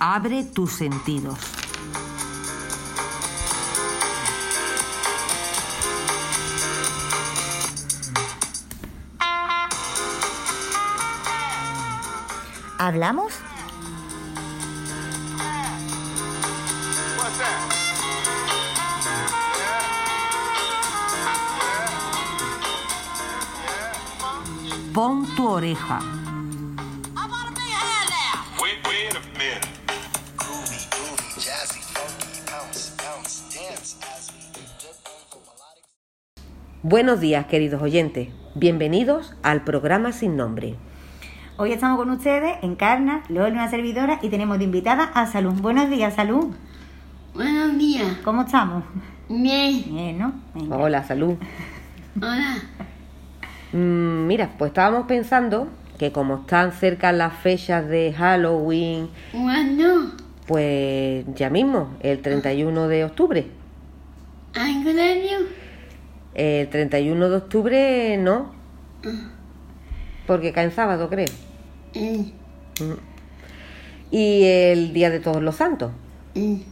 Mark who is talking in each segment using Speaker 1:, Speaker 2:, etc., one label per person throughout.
Speaker 1: Abre tus sentidos.
Speaker 2: ¿Hablamos?
Speaker 3: Dip into melodic.
Speaker 4: Buenos días, queridos oyentes. Bienvenidos al programa sin nombre.
Speaker 2: Hoy estamos con ustedes, Encarna, Lola, una servidora, y tenemos de invitada a Salud. Buenos días, Salud.
Speaker 5: Buenos días.
Speaker 2: ¿Cómo estamos?
Speaker 5: Bien.
Speaker 2: Bien, ¿no? Venga.
Speaker 4: Hola, salud.
Speaker 5: Hola.
Speaker 4: Mm, mira, pues estábamos pensando que como están cerca las fechas de Halloween,
Speaker 5: ¿Cuándo?
Speaker 4: pues ya mismo, el 31 de octubre. El 31 de octubre no, porque cae en sábado, creo.
Speaker 5: Eh,
Speaker 4: Y el Día de Todos los Santos.
Speaker 5: eh,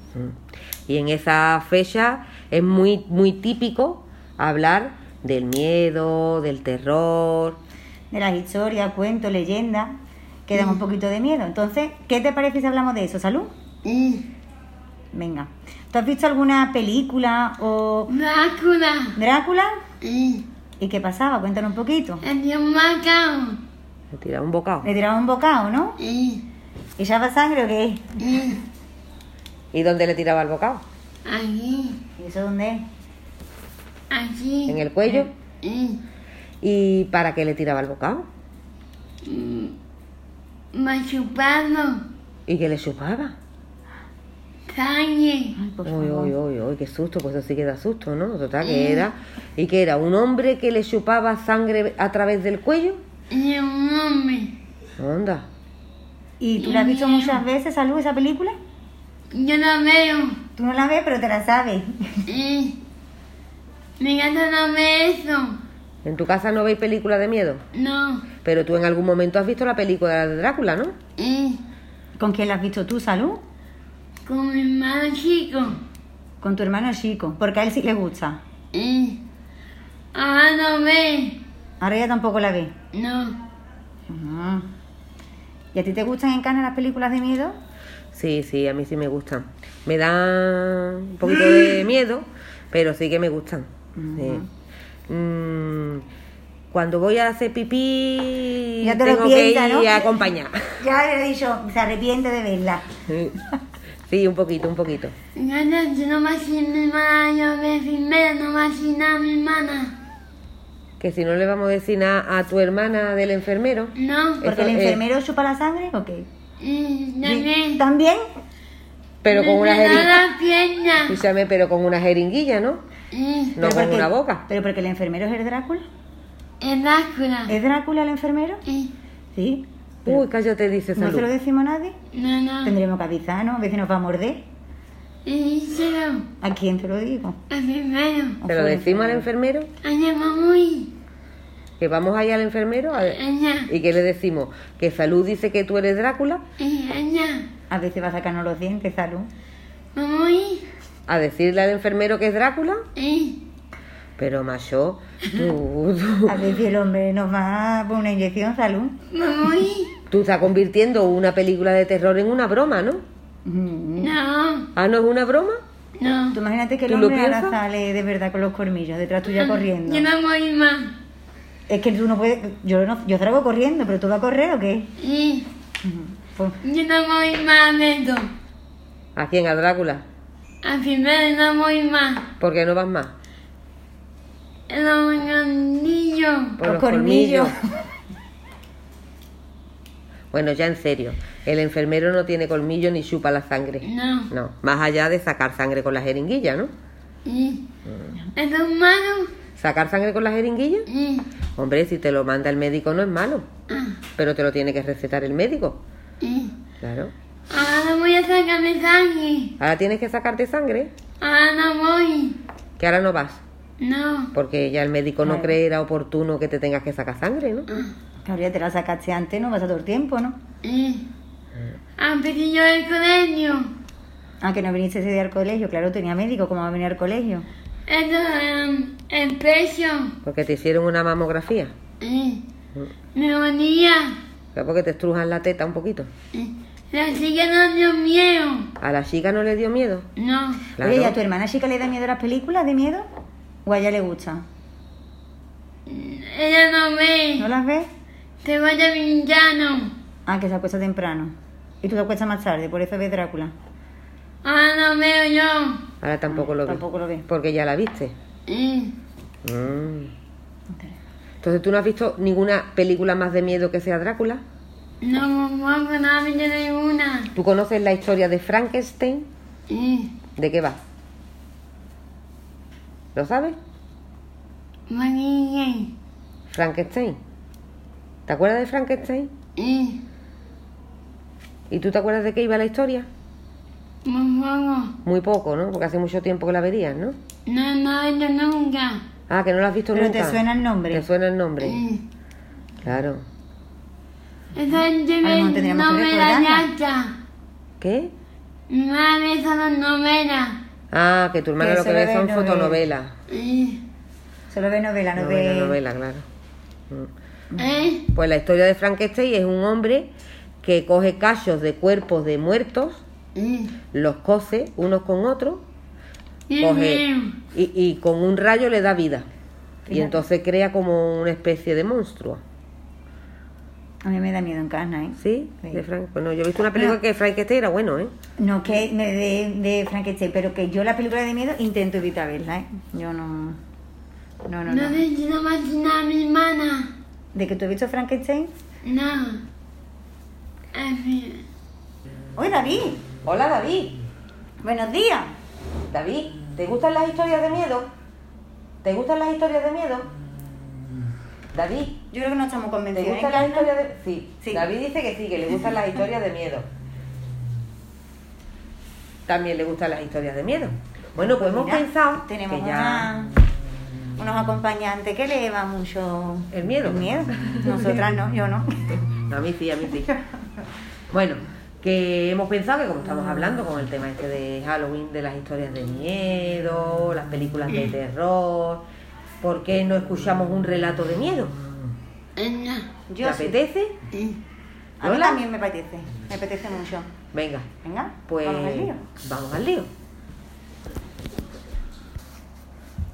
Speaker 4: Y en esa fecha es muy, muy típico hablar del miedo, del terror.
Speaker 2: De las historias, cuentos, leyendas, que dan un poquito de miedo. Entonces, ¿qué te parece si hablamos de eso, Salud?
Speaker 5: eh.
Speaker 2: Venga. ¿Tú has visto alguna película o
Speaker 5: Drácula.
Speaker 2: Drácula?
Speaker 5: Eh,
Speaker 2: ¿Y qué pasaba? Cuéntanos un poquito.
Speaker 5: el dios Macao.
Speaker 4: Me tira un bocado.
Speaker 2: Le tiraba un bocado, ¿no?
Speaker 5: Eh,
Speaker 2: ¿Y echaba sangre o qué?
Speaker 5: eh.
Speaker 4: ¿Y dónde le tiraba el bocado?
Speaker 5: Aquí.
Speaker 2: ¿Y eso dónde es?
Speaker 5: Aquí.
Speaker 4: ¿En el cuello?
Speaker 5: Eh,
Speaker 4: ¿Y para qué le tiraba el bocado?
Speaker 5: machupando.
Speaker 4: ¿Y qué le chupaba?
Speaker 5: Sangre.
Speaker 2: Ay, por
Speaker 4: Uy,
Speaker 2: favor.
Speaker 4: uy, uy, uy, qué susto, pues eso sí que da susto, ¿no? Total, que era. ¿Y qué era? ¿Un hombre que le chupaba sangre a través del cuello?
Speaker 5: Y un hombre.
Speaker 4: Onda.
Speaker 2: ¿Y tú la has visto muchas veces, Salud, esa película?
Speaker 5: Yo la veo.
Speaker 2: Tú no la ves, pero te la sabes.
Speaker 5: Eh, mi gata no ve eso.
Speaker 4: ¿En tu casa no veis películas de miedo?
Speaker 5: No.
Speaker 4: Pero tú en algún momento has visto la película de Drácula, ¿no?
Speaker 5: Eh,
Speaker 2: ¿Con quién la has visto tú, Salud?
Speaker 5: con mi hermano chico.
Speaker 2: Con tu hermano chico, porque a él sí le gusta.
Speaker 5: Eh, ahora no ve.
Speaker 2: Ahora ya tampoco la ve.
Speaker 5: No.
Speaker 2: Ajá. ¿Y a ti te gustan en Cana las películas de miedo?
Speaker 4: Sí, sí, a mí sí me gustan. Me dan un poquito de miedo, pero sí que me gustan. Sí. Mm, cuando voy a hacer pipí,
Speaker 2: Ya te lo
Speaker 4: tengo que ir
Speaker 2: ¿no?
Speaker 4: a acompañar.
Speaker 2: Ya le he dicho, se arrepiente de verla.
Speaker 4: Sí, un poquito, un poquito.
Speaker 5: Gata, yo no más sin mi hermana, yo ve primero, no más sin a mi hermana.
Speaker 4: Que si no le vamos a decir nada a tu hermana del enfermero.
Speaker 5: No.
Speaker 2: ¿Porque el enfermero chupa la sangre o qué?
Speaker 5: También.
Speaker 2: ¿También?
Speaker 4: Pero con una jeringuilla. pero con una jeringuilla, ¿no?
Speaker 5: Eh,
Speaker 4: No
Speaker 2: ¿Pero
Speaker 4: con
Speaker 2: porque-
Speaker 4: una boca.
Speaker 2: ¿Pero porque el enfermero es el Drácula?
Speaker 5: es Drácula.
Speaker 2: ¿Es Drácula el enfermero?
Speaker 5: Eh,
Speaker 2: Sí.
Speaker 4: Uy, cállate, dice
Speaker 2: ¿No se lo
Speaker 4: salud.
Speaker 2: decimos a nadie?
Speaker 5: no, no.
Speaker 2: Tendremos que avisar, ¿no? A veces nos va a morder.
Speaker 5: Eh, díselo.
Speaker 2: ¿A quién te lo digo?
Speaker 5: Al primero.
Speaker 4: ¿Te lo decimos al enfermero?
Speaker 5: Allá, muy.
Speaker 4: Que vamos allá al enfermero. a.
Speaker 5: Allá.
Speaker 4: ¿Y qué le decimos? ¿Que salud dice que tú eres Drácula?
Speaker 5: Eh, allá.
Speaker 2: A veces va a sacarnos los dientes, salud.
Speaker 5: Muy.
Speaker 4: ¿A decirle al enfermero que es Drácula?
Speaker 5: Eh,
Speaker 4: Pero macho, tú, tú,
Speaker 2: A veces el hombre nos va a poner una inyección, salud.
Speaker 5: muy.
Speaker 4: tú estás convirtiendo una película de terror en una broma, ¿no?
Speaker 2: Mm.
Speaker 5: No.
Speaker 4: ¿Ah, no es una broma?
Speaker 5: No.
Speaker 2: Tú imagínate que el
Speaker 4: ¿Tú lo
Speaker 2: hombre ahora sale de verdad con los colmillos detrás tuya corriendo.
Speaker 5: Yo no voy más.
Speaker 2: Es que tú no puedes. Yo, no, yo salgo corriendo, pero tú vas a correr o qué?
Speaker 5: Eh,
Speaker 2: Pues,
Speaker 5: yo no voy más de esto.
Speaker 4: ¿A quién? ¿A Drácula?
Speaker 5: Al primero no voy más.
Speaker 4: ¿Por qué no vas más?
Speaker 5: Los gandillos.
Speaker 4: Por
Speaker 2: Los
Speaker 4: los
Speaker 2: colmillos.
Speaker 4: colmillos. Bueno, ya en serio, el enfermero no tiene colmillo ni chupa la sangre.
Speaker 5: No.
Speaker 4: No, más allá de sacar sangre con la jeringuilla, ¿no?
Speaker 5: Eh, ¿Es malo?
Speaker 4: ¿Sacar sangre con la jeringuilla? Hombre, si te lo manda el médico no es malo,
Speaker 5: ah,
Speaker 4: pero te lo tiene que recetar el médico. Claro.
Speaker 5: Ahora voy a sacarme sangre.
Speaker 4: Ahora tienes que sacarte sangre,
Speaker 5: Ahora no voy.
Speaker 4: que ahora no vas.
Speaker 5: No.
Speaker 4: Porque ya el médico no
Speaker 2: Claro.
Speaker 4: creerá oportuno que te tengas que sacar sangre, ¿no?
Speaker 2: Claro, ya te la sacaste antes, no vas a todo el tiempo, ¿no?
Speaker 5: Pedido el colegio.
Speaker 2: Ah, que no viniste ese día al colegio, claro, tenía médico, ¿cómo va a venir al colegio?
Speaker 5: Esto es el pecho.
Speaker 4: Porque te hicieron una mamografía.
Speaker 5: Sí. Me ponía.
Speaker 4: Claro, porque te estrujan la teta un poquito.
Speaker 5: La chica no dio miedo.
Speaker 4: ¿A la chica no le dio miedo?
Speaker 5: No.
Speaker 4: Claro.
Speaker 2: Oye, ¿y a tu hermana chica le da miedo las películas de miedo? ¿O a ella le gusta?
Speaker 5: Ella no ve.
Speaker 2: ¿No las ves?
Speaker 5: Se vaya villano.
Speaker 2: Ah, que se acuesta temprano. Y tú te acuestas más tarde, por eso ves Drácula.
Speaker 5: Ahora no veo yo.
Speaker 4: Ahora tampoco lo ves.
Speaker 2: Tampoco lo ves.
Speaker 4: Porque ya la viste.
Speaker 5: Sí.
Speaker 4: Mm. Entonces, ¿tú no has visto ninguna película más de miedo que sea Drácula?
Speaker 5: No me pongo nada ninguna.
Speaker 4: ¿Tú conoces la historia de Frankenstein?
Speaker 5: Sí.
Speaker 4: ¿De qué va? ¿Lo sabes?
Speaker 5: María.
Speaker 4: Frankenstein. ¿Te acuerdas de Frankenstein?
Speaker 5: Sí.
Speaker 4: ¿Y tú te acuerdas de qué iba la historia?
Speaker 5: Pongo.
Speaker 4: Muy poco, ¿no? Porque hace mucho tiempo que la verías, ¿no?
Speaker 5: No, no he ido nunca.
Speaker 4: Ah, que no la has visto
Speaker 2: Pero
Speaker 4: nunca.
Speaker 2: te suena el nombre.
Speaker 4: Te suena el nombre.
Speaker 5: Sí.
Speaker 4: Claro.
Speaker 5: Esa gente
Speaker 2: A lo mejor
Speaker 5: ve
Speaker 2: tendríamos que
Speaker 5: novela
Speaker 2: recordarla.
Speaker 5: ya.
Speaker 4: ¿Qué?
Speaker 5: Mi madre solo novela.
Speaker 4: Ah, que tu hermana
Speaker 2: Que
Speaker 4: lo que ve son
Speaker 2: novela.
Speaker 4: fotonovelas.
Speaker 5: Sí.
Speaker 2: Solo ve novela, no
Speaker 4: Novela,
Speaker 2: ve...
Speaker 4: novela, claro. Mm.
Speaker 5: ¿Eh?
Speaker 4: Pues la historia de Frankenstein es un hombre que coge cachos de cuerpos de muertos,
Speaker 5: Sí.
Speaker 4: los cose unos con otros, coge y, y con un rayo le da vida. Y entonces crea como una especie de monstruo.
Speaker 2: A mí me da miedo en casa, ¿eh?
Speaker 4: ¿Sí?
Speaker 2: Sí.
Speaker 4: De Frank... Bueno, yo he visto una película
Speaker 2: No.
Speaker 4: que Frankenstein era bueno, ¿eh?
Speaker 2: No que me de, de Frankenstein, pero que yo la película de miedo intento evitar verla, ¿eh? Yo no... No, no,
Speaker 5: No
Speaker 2: no.
Speaker 5: si no me a mi hermana.
Speaker 2: ¿De que tú has visto Frankenstein?
Speaker 5: No. En fin.
Speaker 2: ¡Oye, David!
Speaker 4: Hola, David.
Speaker 2: ¡Buenos días!
Speaker 4: David, ¿te gustan las historias de miedo? ¿Te gustan las historias de miedo? David,
Speaker 2: Yo creo que no estamos
Speaker 4: ¿te
Speaker 2: convencidos.
Speaker 4: gustan
Speaker 2: ¿eh,
Speaker 4: las historias de Sí.
Speaker 2: Sí.
Speaker 4: David dice que sí, que le gustan las historias de miedo. También le gustan las historias de miedo. Bueno, pues, hemos
Speaker 2: Mira,
Speaker 4: pensado
Speaker 2: tenemos
Speaker 4: que ya
Speaker 2: una- unos acompañantes que le va mucho
Speaker 4: el miedo.
Speaker 2: el miedo. Nosotras no, yo no.
Speaker 4: A mí sí, a mí sí. Bueno, que hemos pensado que como estamos hablando con el tema este de Halloween, de las historias de miedo, las películas de terror, ¿por qué no escuchamos un relato de miedo?
Speaker 5: No.
Speaker 4: ¿Te
Speaker 2: Yo sí.
Speaker 4: apetece?
Speaker 2: A mí
Speaker 4: Lola?
Speaker 2: también me apetece. Me apetece mucho.
Speaker 4: Venga,
Speaker 2: Venga,
Speaker 4: pues
Speaker 2: vamos al lío.
Speaker 4: vamos al lío.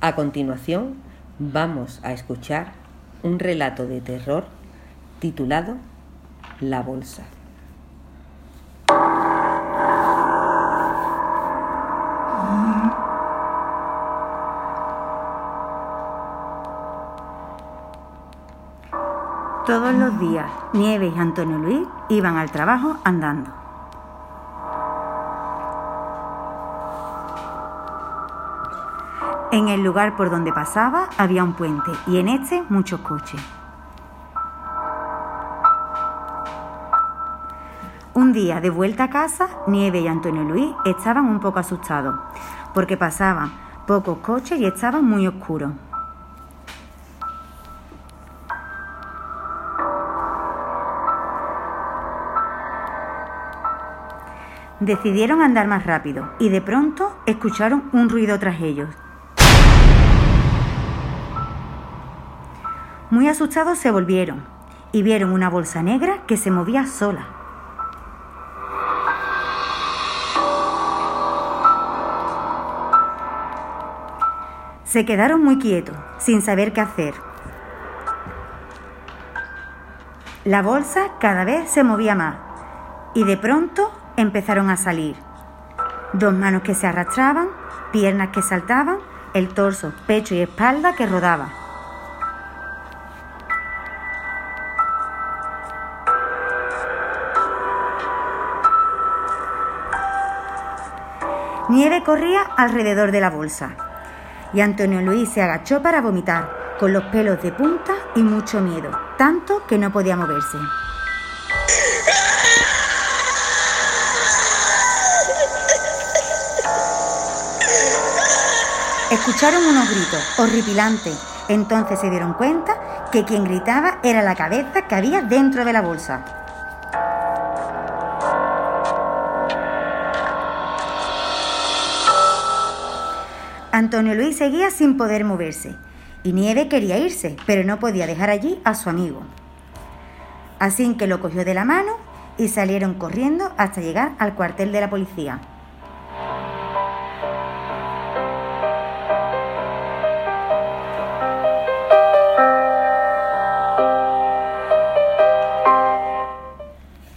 Speaker 4: A continuación, vamos a escuchar un relato de terror titulado La Bolsa.
Speaker 2: Todos los días, Nieves y Antonio Luis iban al trabajo andando. En el lugar por donde pasaba había un puente y en este muchos coches. Un día de vuelta a casa, Nieve y Antonio Luis estaban un poco asustados porque pasaban pocos coches y estaban muy oscuros. Decidieron andar más rápido y de pronto escucharon un ruido tras ellos. Muy asustados se volvieron y vieron una bolsa negra que se movía sola. Se quedaron muy quietos, sin saber qué hacer. La bolsa cada vez se movía más y de pronto empezaron a salir. Dos manos que se arrastraban, piernas que saltaban, el torso, pecho y espalda que rodaba. Nieve corría alrededor de la bolsa y Antonio Luis se agachó para vomitar, con los pelos de punta y mucho miedo, tanto que no podía moverse. Escucharon unos gritos horripilantes. Entonces se dieron cuenta que quien gritaba era la cabeza que había dentro de la bolsa. Antonio Luis seguía sin poder moverse y Nieve quería irse, pero no podía dejar allí a su amigo. Así que lo cogió de la mano y salieron corriendo hasta llegar al cuartel de la policía.